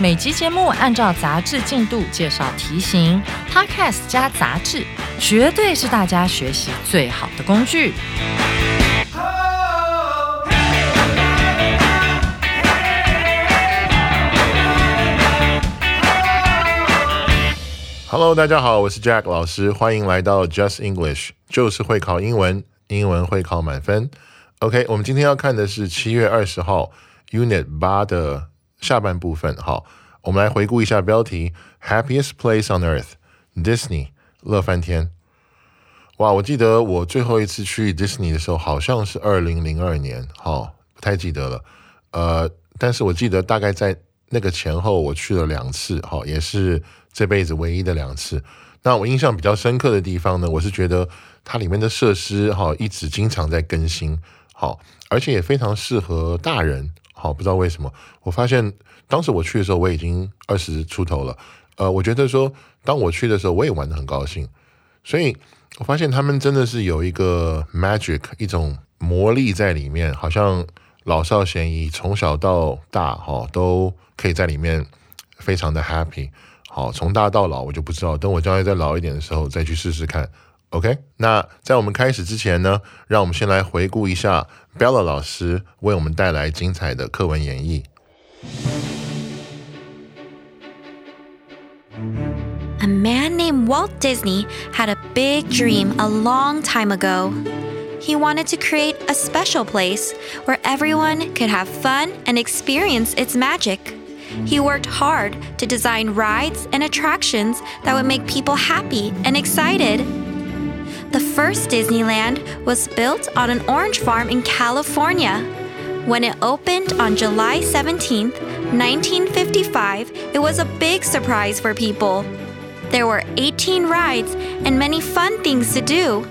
每集节目按照杂志进度介绍题型，Podcast 加杂志，绝对是大家学习最好的工具。Hello，大家好，我是 Jack 老师，欢迎来到 Just English，就是会考英文，英文会考满分。OK，我们今天要看的是七月二十号 Unit 八的下半部分。好，我们来回顾一下标题：Happiest Place on Earth，Disney，乐翻天。哇，我记得我最后一次去 Disney 的时候，好像是二零零二年，好，不太记得了。呃，但是我记得大概在那个前后，我去了两次，好，也是。这辈子唯一的两次，那我印象比较深刻的地方呢，我是觉得它里面的设施哈一直经常在更新，好，而且也非常适合大人，好，不知道为什么，我发现当时我去的时候我已经二十出头了，呃，我觉得说当我去的时候我也玩的很高兴，所以我发现他们真的是有一个 magic 一种魔力在里面，好像老少咸宜，从小到大哈都可以在里面非常的 happy。好，从大到老我就不知道，等我将来再老一点的时候再去试试看。OK，那在我们开始之前呢，让我们先来回顾一下 Bella 老师为我们带来精彩的课文演绎。A man named Walt Disney had a big dream a long time ago. He wanted to create a special place where everyone could have fun and experience its magic. He worked hard to design rides and attractions that would make people happy and excited. The first Disneyland was built on an orange farm in California. When it opened on July 17, 1955, it was a big surprise for people. There were 18 rides and many fun things to do.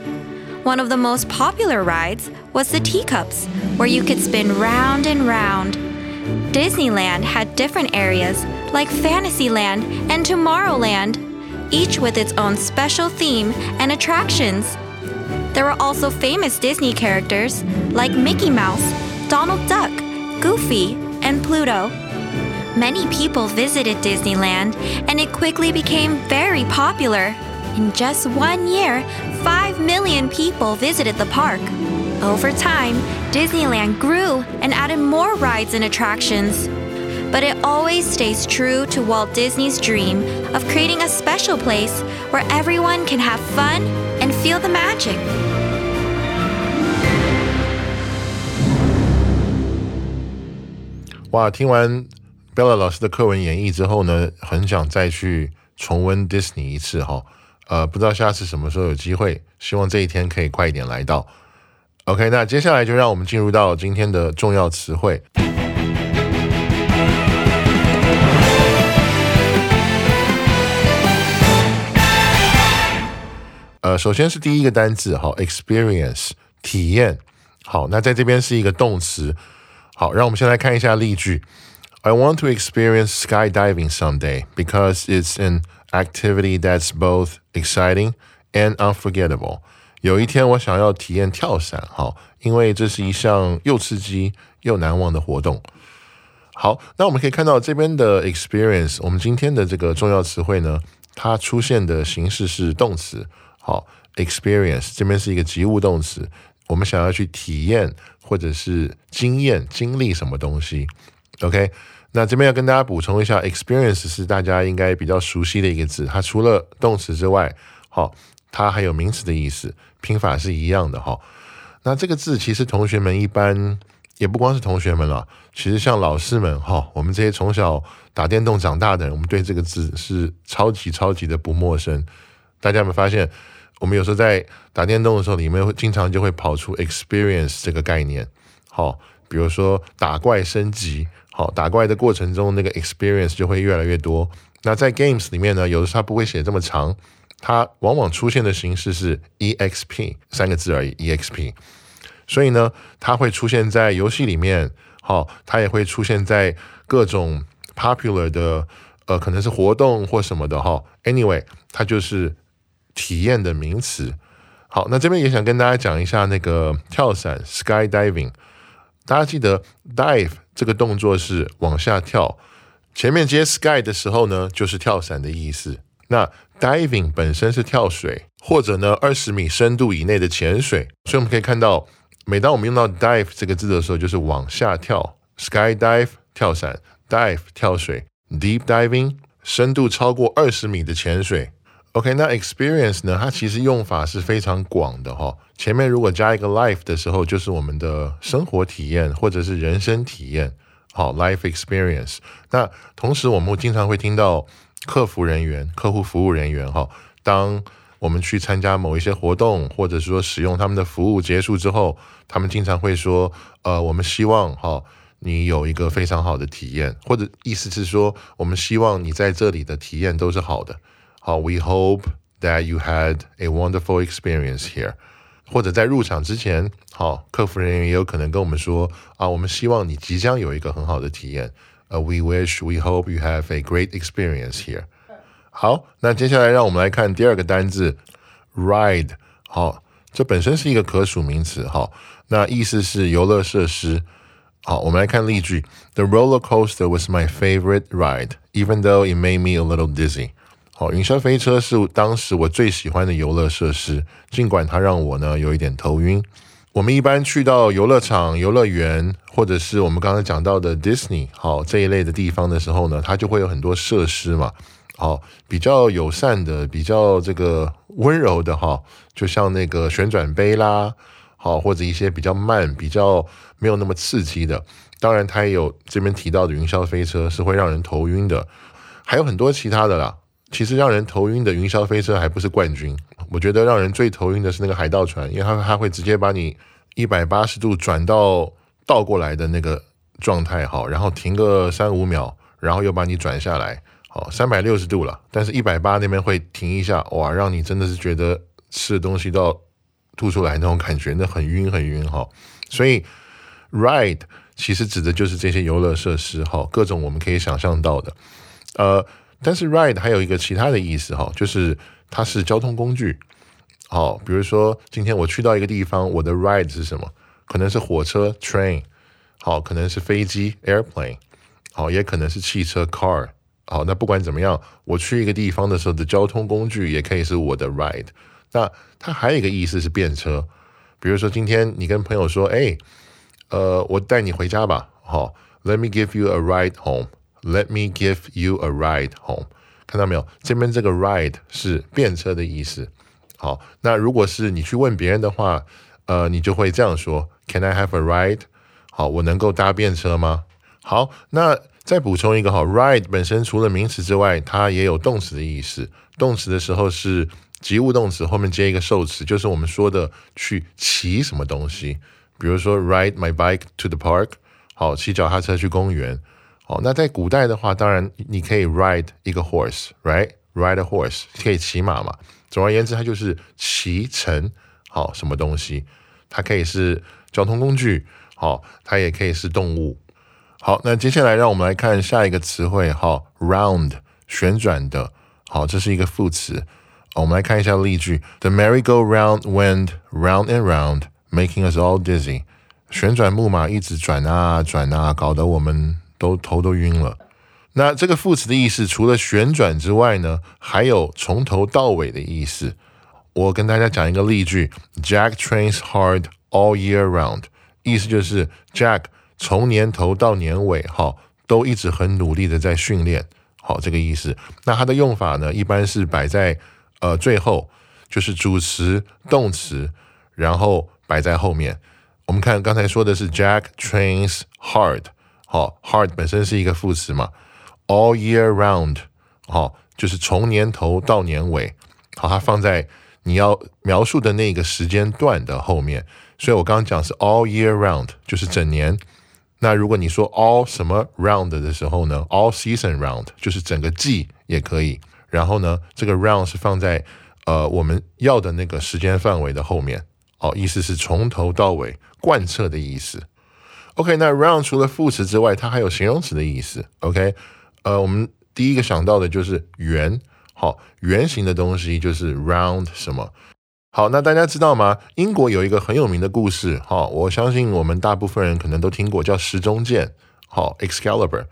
One of the most popular rides was the teacups, where you could spin round and round. Disneyland had different areas, like Fantasyland and Tomorrowland, each with its own special theme and attractions. There were also famous Disney characters like Mickey Mouse, Donald Duck, Goofy, and Pluto. Many people visited Disneyland, and it quickly became very popular. In just one year, 5 million people visited the park. Over time, Disneyland grew and added more rides and attractions But it always stays true to Walt Disney's dream of creating a special place where everyone can have fun and feel the magic. 哇，听完 Bella 老师的课文演绎之后呢，很想再去重温 Disney 一次哈。呃，不知道下次什么时候有机会，希望这一天可以快一点来到。OK，那接下来就让我们进入到今天的重要词汇。 呃，首先是第一个单字，好，experience 体验。好，那在这边是一个动词。好，让我们先来看一下例句。I want to experience skydiving someday because it's an activity that's both exciting and unforgettable. 有一天我想要体验跳伞，哈，因为这是一项又刺激又难忘的活动。好，那我们可以看到这边的 experience，我们今天的这个重要词汇呢，它出现的形式是动词。 好，experience 这边是一个及物动词，我们想要去体验或者是经验、经历什么东西。OK，那这边要跟大家补充一下，experience 是大家应该比较熟悉的一个字，它除了动词之外，好。它还有名词的意思，拼法是一样的哈。那这个字其实同学们一般也不光是同学们了，其实像老师们哈，我们这些从小打电动长大的人，我们对这个字是超级超级的不陌生。大家有没有发现，我们有时候在打电动的时候，里面会经常就会跑出 experience 这个概念。好，比如说打怪升级，好，打怪的过程中那个 experience 就会越来越多。那在 games 里面呢，有的时候它不会写这么长，它往往出现的形式是 exp 三个字而已，exp。所以呢，它会出现在游戏里面，好，它也会出现在各种 popular 的，呃，可能是活动或什么的哈。Anyway，它就是体验的名词。好，那这边也想跟大家讲一下那个跳伞 skydiving。大家记得 dive 这个动作是往下跳，前面接 sky 的时候呢，就是跳伞的意思。那 diving 本身是跳水，或者呢二十米深度以内的潜水。所以我们可以看到。每当我们用到 dive 这个字的时候，就是往下跳，sky dive 跳伞，dive 跳水，deep diving 深度超过二十米的潜水。OK，那 experience 呢？它其实用法是非常广的哈。前面如果加一个 life 的时候，就是我们的生活体验或者是人生体验。好，life experience。那同时我们经常会听到客服人员、客户服务人员哈，当我们去参加某一些活动，或者说使用他们的服务结束之后，他们经常会说：“呃，我们希望哈你有一个非常好的体验，或者意思是说，我们希望你在这里的体验都是好的。” 好，We hope that you had a wonderful experience here。或者在入场之前，好，客服人员也有可能跟我们说：“啊，我们希望你即将有一个很好的体验。”呃，We wish, we hope you have a great experience here。好，那接下来让我们来看第二个单字，ride。好，这本身是一个可数名词。好，那意思是游乐设施。好，我们来看例句：The roller coaster was my favorite ride, even though it made me a little dizzy。 好，云霄飞车是当时我最喜欢的游乐设施，尽管它让我呢有一点头晕。我们一般去到游乐场、游乐园，或者是我们刚才讲到的 Disney 好这一类的地方的时候呢，它就会有很多设施嘛。好，比较友善的，比较这个温柔的哈，就像那个旋转杯啦，好，或者一些比较慢、比较没有那么刺激的。当然，它也有这边提到的云霄飞车是会让人头晕的，还有很多其他的啦。其实让人头晕的云霄飞车还不是冠军，我觉得让人最头晕的是那个海盗船，因为它它会直接把你一百八十度转到倒过来的那个状态，好，然后停个三五秒，然后又把你转下来。好，三百六十度了，但是一百八那边会停一下，哇，让你真的是觉得吃的东西都要吐出来那种感觉，那很晕很晕哈。所以 ride 其实指的就是这些游乐设施哈，各种我们可以想象到的。呃，但是 ride 还有一个其他的意思哈，就是它是交通工具。好，比如说今天我去到一个地方，我的 ride 是什么？可能是火车 train，好，可能是飞机 airplane，好，也可能是汽车 car。好，那不管怎么样，我去一个地方的时候的交通工具也可以是我的 ride。那它还有一个意思是便车，比如说今天你跟朋友说，哎，呃，我带你回家吧。好，Let me give you a ride home. Let me give you a ride home. 看到没有？这边这个 ride 是便车的意思。好，那如果是你去问别人的话，呃，你就会这样说：Can I have a ride？好，我能够搭便车吗？好，那。再补充一个哈，ride 本身除了名词之外，它也有动词的意思。动词的时候是及物动词后面接一个受词，就是我们说的去骑什么东西。比如说 ride my bike to the park，好，骑脚踏车去公园。好，那在古代的话，当然你可以 ride 一个 horse，right？ride a horse 可以骑马嘛。总而言之，它就是骑乘好什么东西。它可以是交通工具，好，它也可以是动物。好，那接下来让我们来看下一个词汇，哈，round，旋转的，好，这是一个副词。我们来看一下例句：The merry-go-round went round and round, making us all dizzy。旋转木马一直转啊转啊，搞得我们都头都晕了。那这个副词的意思，除了旋转之外呢，还有从头到尾的意思。我跟大家讲一个例句：Jack trains hard all year round。意思就是 Jack。从年头到年尾，哈，都一直很努力的在训练，好，这个意思。那它的用法呢，一般是摆在呃最后，就是主词、动词，然后摆在后面。我们看刚才说的是 Jack trains hard，好，hard 本身是一个副词嘛，all year round，好，就是从年头到年尾，好，它放在你要描述的那个时间段的后面。所以我刚刚讲是 all year round，就是整年。那如果你说 all 什么 round 的时候呢，all season round 就是整个季也可以。然后呢，这个 round 是放在呃我们要的那个时间范围的后面。哦，意思是从头到尾贯彻的意思。OK，那 round 除了副词之外，它还有形容词的意思。OK，呃，我们第一个想到的就是圆。好，圆形的东西就是 round 什么？好，那大家知道吗？英国有一个很有名的故事，哈，我相信我们大部分人可能都听过，叫时钟剑，好，Excalibur。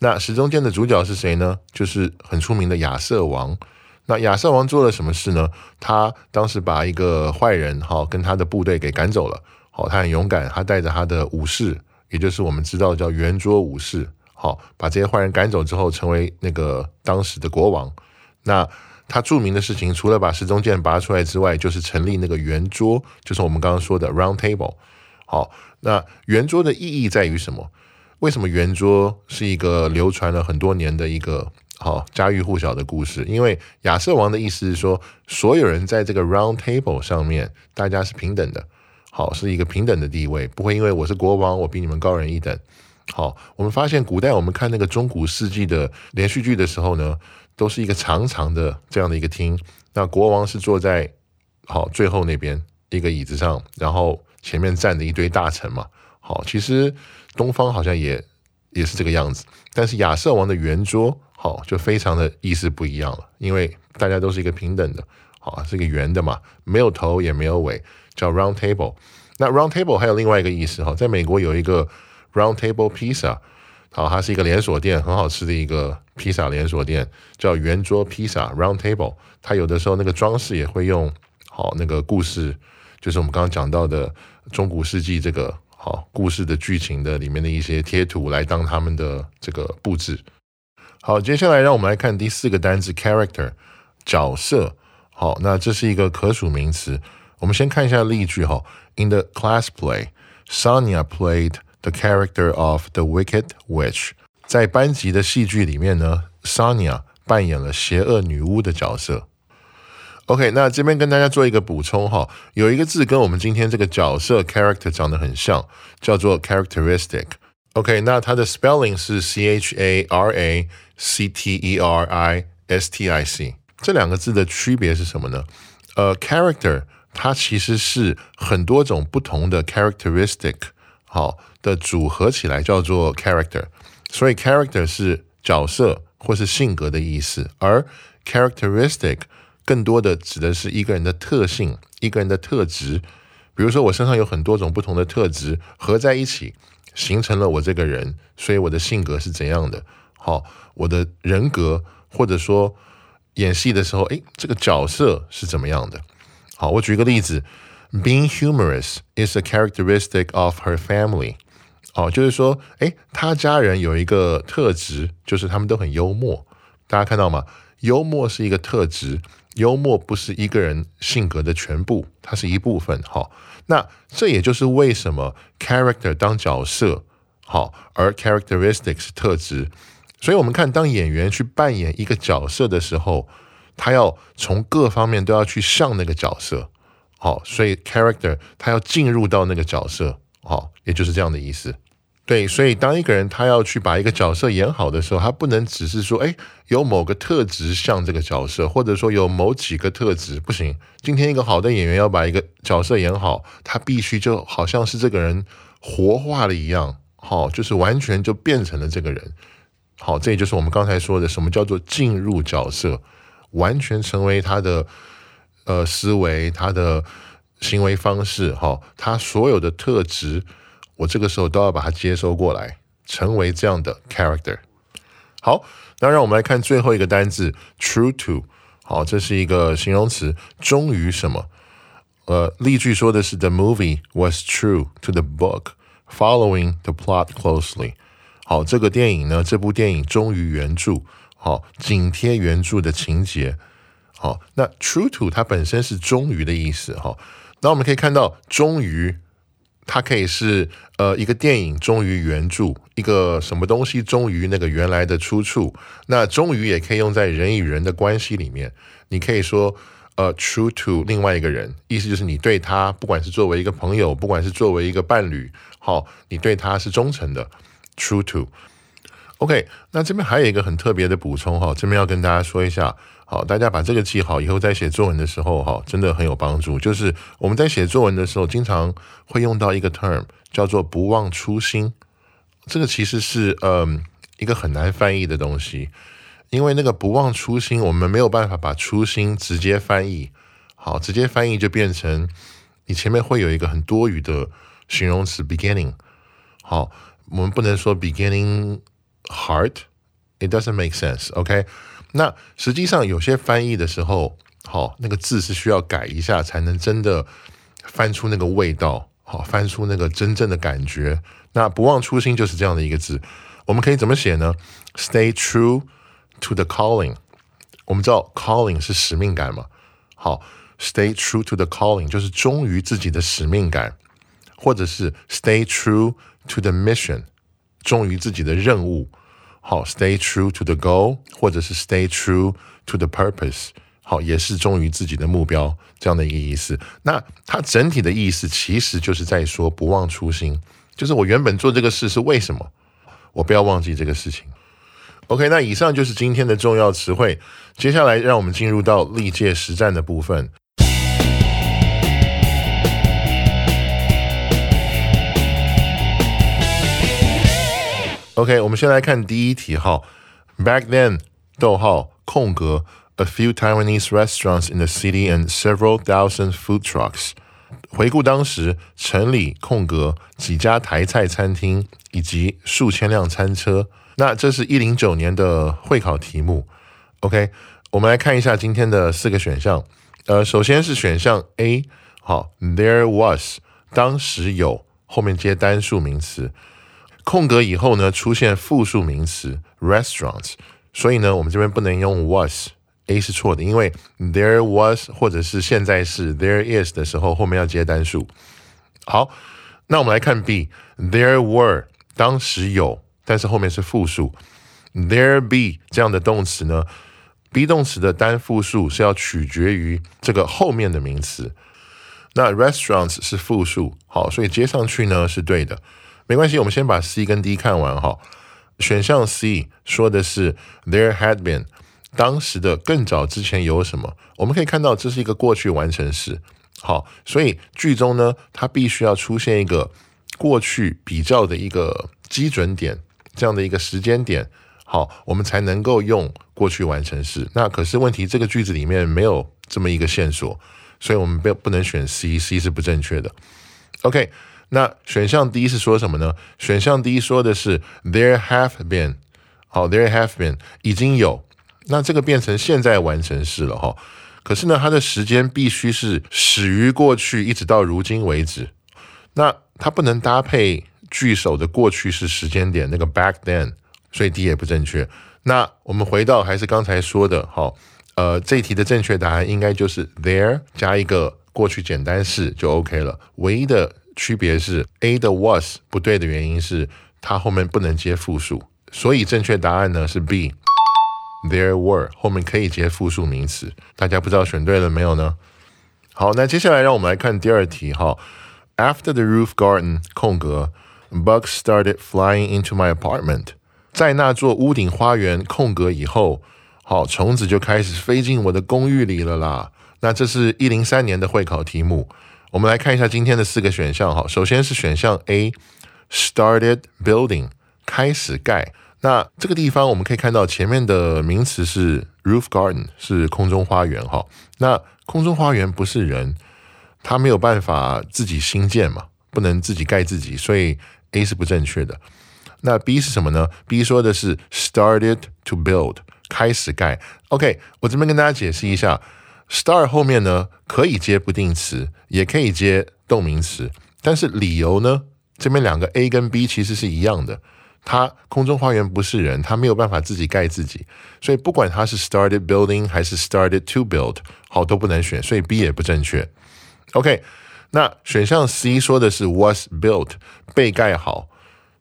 那时钟剑的主角是谁呢？就是很出名的亚瑟王。那亚瑟王做了什么事呢？他当时把一个坏人，哈，跟他的部队给赶走了。好，他很勇敢，他带着他的武士，也就是我们知道叫圆桌武士，好，把这些坏人赶走之后，成为那个当时的国王。那他著名的事情，除了把时钟剑拔出来之外，就是成立那个圆桌，就是我们刚刚说的 round table。好，那圆桌的意义在于什么？为什么圆桌是一个流传了很多年的一个好家喻户晓的故事？因为亚瑟王的意思是说，所有人在这个 round table 上面，大家是平等的，好，是一个平等的地位，不会因为我是国王，我比你们高人一等。好，我们发现古代我们看那个中古世纪的连续剧的时候呢。都是一个长长的这样的一个厅，那国王是坐在好最后那边一个椅子上，然后前面站着一堆大臣嘛。好，其实东方好像也也是这个样子，但是亚瑟王的圆桌好就非常的意思不一样了，因为大家都是一个平等的，好是一个圆的嘛，没有头也没有尾，叫 round table。那 round table 还有另外一个意思哈，在美国有一个 round table pizza。好，它是一个连锁店，很好吃的一个披萨连锁店，叫圆桌披萨 （Round Table）。它有的时候那个装饰也会用好那个故事，就是我们刚刚讲到的中古世纪这个好故事的剧情的里面的一些贴图来当他们的这个布置。好，接下来让我们来看第四个单词 “character” 角色。好，那这是一个可数名词。我们先看一下例句哈。In the class play, Sonia played. The character of the Wicked Witch，在班级的戏剧里面呢，Sonia 扮演了邪恶女巫的角色。OK，那这边跟大家做一个补充哈，有一个字跟我们今天这个角色 character 长得很像，叫做 characteristic。OK，那它的 spelling 是 C H A R A C T E R I S T I C。这两个字的区别是什么呢？呃，character 它其实是很多种不同的 characteristic。好的组合起来叫做 character，所以 character 是角色或是性格的意思，而 characteristic 更多的指的是一个人的特性、一个人的特质。比如说，我身上有很多种不同的特质合在一起，形成了我这个人，所以我的性格是怎样的？好，我的人格，或者说演戏的时候，诶，这个角色是怎么样的？好，我举一个例子。Being humorous is a characteristic of her family。哦，就是说，哎，他家人有一个特质，就是他们都很幽默。大家看到吗？幽默是一个特质，幽默不是一个人性格的全部，它是一部分。好，那这也就是为什么 character 当角色，好，而 characteristic 是特质。所以，我们看当演员去扮演一个角色的时候，他要从各方面都要去像那个角色。好，所以 character 他要进入到那个角色，好，也就是这样的意思。对，所以当一个人他要去把一个角色演好的时候，他不能只是说，哎，有某个特质像这个角色，或者说有某几个特质不行。今天一个好的演员要把一个角色演好，他必须就好像是这个人活化了一样，好，就是完全就变成了这个人。好，这也就是我们刚才说的什么叫做进入角色，完全成为他的。呃，思维他的行为方式，哈，他所有的特质，我这个时候都要把它接收过来，成为这样的 character。好，那让我们来看最后一个单字 true to。好，这是一个形容词，忠于什么？呃，例句说的是 The movie was true to the book, following the plot closely。好，这个电影呢，这部电影忠于原著，好，紧贴原著的情节。好，那 true to 它本身是忠于的意思哈。那我们可以看到，忠于它可以是呃一个电影忠于原著，一个什么东西忠于那个原来的出处。那忠于也可以用在人与人的关系里面。你可以说呃，true to 另外一个人，意思就是你对他，不管是作为一个朋友，不管是作为一个伴侣，好，你对他是忠诚的，true to。OK，那这边还有一个很特别的补充哈，这边要跟大家说一下，好，大家把这个记好，以后在写作文的时候哈，真的很有帮助。就是我们在写作文的时候，经常会用到一个 term，叫做不忘初心。这个其实是嗯一个很难翻译的东西。因为那个不忘初心，我们没有办法把初心直接翻译。好，直接翻译就变成你前面会有一个很多余的形容词 beginning。好，我们不能说 beginning heart，it doesn't make sense。OK，那实际上有些翻译的时候，好，那个字是需要改一下才能真的翻出那个味道，好，翻出那个真正的感觉。那不忘初心就是这样的一个字，我们可以怎么写呢？Stay true。To the calling，我们知道 calling 是使命感嘛？好，stay true to the calling 就是忠于自己的使命感，或者是 stay true to the mission， 忠于自己的任务。好，stay true to the goal，或者是 stay true to the purpose，好，也是忠于自己的目标这样的一个意思。那它整体的意思其实就是在说不忘初心，就是我原本做这个事是为什么？我不要忘记这个事情。OK，那以上就是今天的重要词汇。接下来，让我们进入到历届实战的部分。OK，我们先来看第一题哈。Back then，逗号空格，a few Taiwanese restaurants in the city and several thousand food trucks。回顾当时，城里空格几家台菜餐厅以及数千辆餐车。那这是一零九年的会考题目，OK，我们来看一下今天的四个选项。呃，首先是选项 A，好，There was，当时有，后面接单数名词， 空格以后呢出现复数名词 restaurants，所以呢我们这边不能用 was，A 是错的，因为 There was 或者是现在是 There is 的时候后面要接单数。好，那我们来看 B，There were，当时有。但是后面是复数，there be 这样的动词呢？be 动词的单复数是要取决于这个后面的名词。那 restaurants 是复数，好，所以接上去呢是对的，没关系。我们先把 C 跟 D 看完哈。选项 C 说的是 there had been，当时的更早之前有什么？我们可以看到这是一个过去完成时，好，所以句中呢它必须要出现一个过去比较的一个基准点。这样的一个时间点，好，我们才能够用过去完成时。那可是问题，这个句子里面没有这么一个线索，所以我们不不能选 C，C 是不正确的。OK，那选项 D 是说什么呢？选项 D 说的是 There have been，好，There have been 已经有，那这个变成现在完成式了哈。可是呢，它的时间必须是始于过去，一直到如今为止。那它不能搭配。句首的过去式时间点那个 back then，所以 D 也不正确。那我们回到还是刚才说的，好，呃，这题的正确答案应该就是 there 加一个过去简单式就 OK 了。唯一的区别是 A 的 was 不对的原因是它后面不能接复数，所以正确答案呢是 B，there were 后面可以接复数名词。大家不知道选对了没有呢？好，那接下来让我们来看第二题哈。After the roof garden 空格。Bugs started flying into my apartment。在那座屋顶花园空格以后，好，虫子就开始飞进我的公寓里了啦。那这是一零三年的会考题目。我们来看一下今天的四个选项。哈，首先是选项 A，started building，开始盖。那这个地方我们可以看到前面的名词是 roof garden，是空中花园。哈，那空中花园不是人，他没有办法自己新建嘛，不能自己盖自己，所以。A 是不正确的，那 B 是什么呢？B 说的是 started to build，开始盖。OK，我这边跟大家解释一下 Star 后面呢可以接不定词，也可以接动名词，但是理由呢，这边两个 A 跟 B 其实是一样的。它空中花园不是人，它没有办法自己盖自己，所以不管它是 started building 还是 started to build，好都不能选，所以 B 也不正确。OK。那选项 C 说的是 was built 被盖好，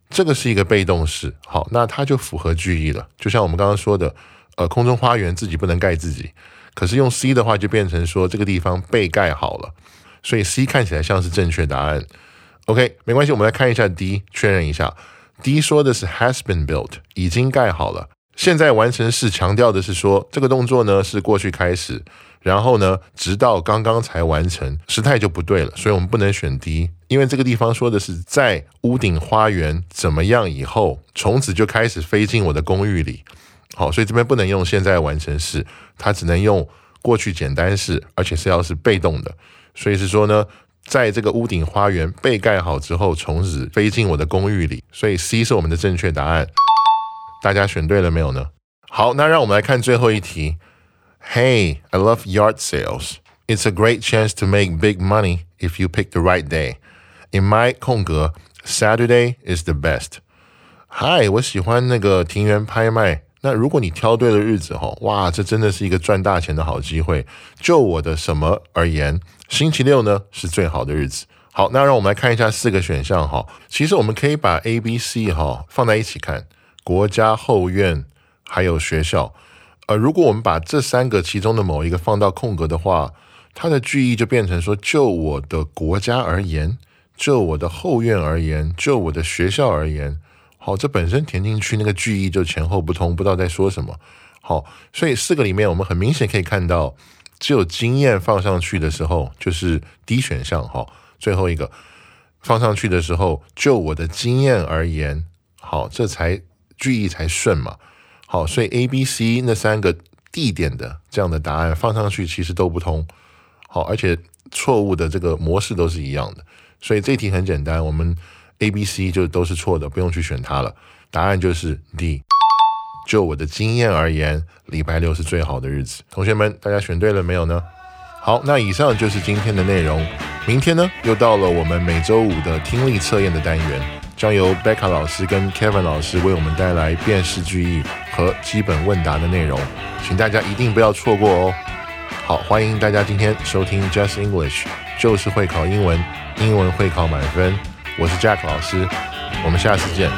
这个是一个被动式，好，那它就符合句意了。就像我们刚刚说的，呃，空中花园自己不能盖自己，可是用 C 的话就变成说这个地方被盖好了，所以 C 看起来像是正确答案。OK，没关系，我们来看一下 D，确认一下。D 说的是 has been built，已经盖好了。现在完成式强调的是说这个动作呢是过去开始，然后呢直到刚刚才完成，时态就不对了，所以我们不能选 D，因为这个地方说的是在屋顶花园怎么样以后，虫子就开始飞进我的公寓里。好，所以这边不能用现在完成式，它只能用过去简单式，而且是要是被动的。所以是说呢，在这个屋顶花园被盖好之后，虫子飞进我的公寓里。所以 C 是我们的正确答案。大家选对了没有呢？好，那让我们来看最后一题。Hey, I love yard sales. It's a great chance to make big money if you pick the right day. In my 空格 Saturday is the best. Hi，我喜欢那个庭园拍卖。那如果你挑对了日子哈，哇，这真的是一个赚大钱的好机会。就我的什么而言，星期六呢是最好的日子。好，那让我们来看一下四个选项哈。其实我们可以把 A、B、C 哈放在一起看，国家后院还有学校。呃，如果我们把这三个其中的某一个放到空格的话，它的句意就变成说：就我的国家而言，就我的后院而言，就我的学校而言。好，这本身填进去那个句意就前后不通，不知道在说什么。好，所以四个里面我们很明显可以看到，只有经验放上去的时候就是 D 选项。哈，最后一个放上去的时候，就我的经验而言，好，这才句意才顺嘛。好，所以 A、B、C 那三个地点的这样的答案放上去其实都不通。好，而且错误的这个模式都是一样的。所以这题很简单，我们。A、B、C 就都是错的，不用去选它了。答案就是 D。就我的经验而言，礼拜六是最好的日子。同学们，大家选对了没有呢？好，那以上就是今天的内容。明天呢，又到了我们每周五的听力测验的单元，将由 Becca 老师跟 Kevin 老师为我们带来辨识句意和基本问答的内容，请大家一定不要错过哦。好，欢迎大家今天收听 Just English，就是会考英文，英文会考满分。我是 Jack 老师，我们下次见。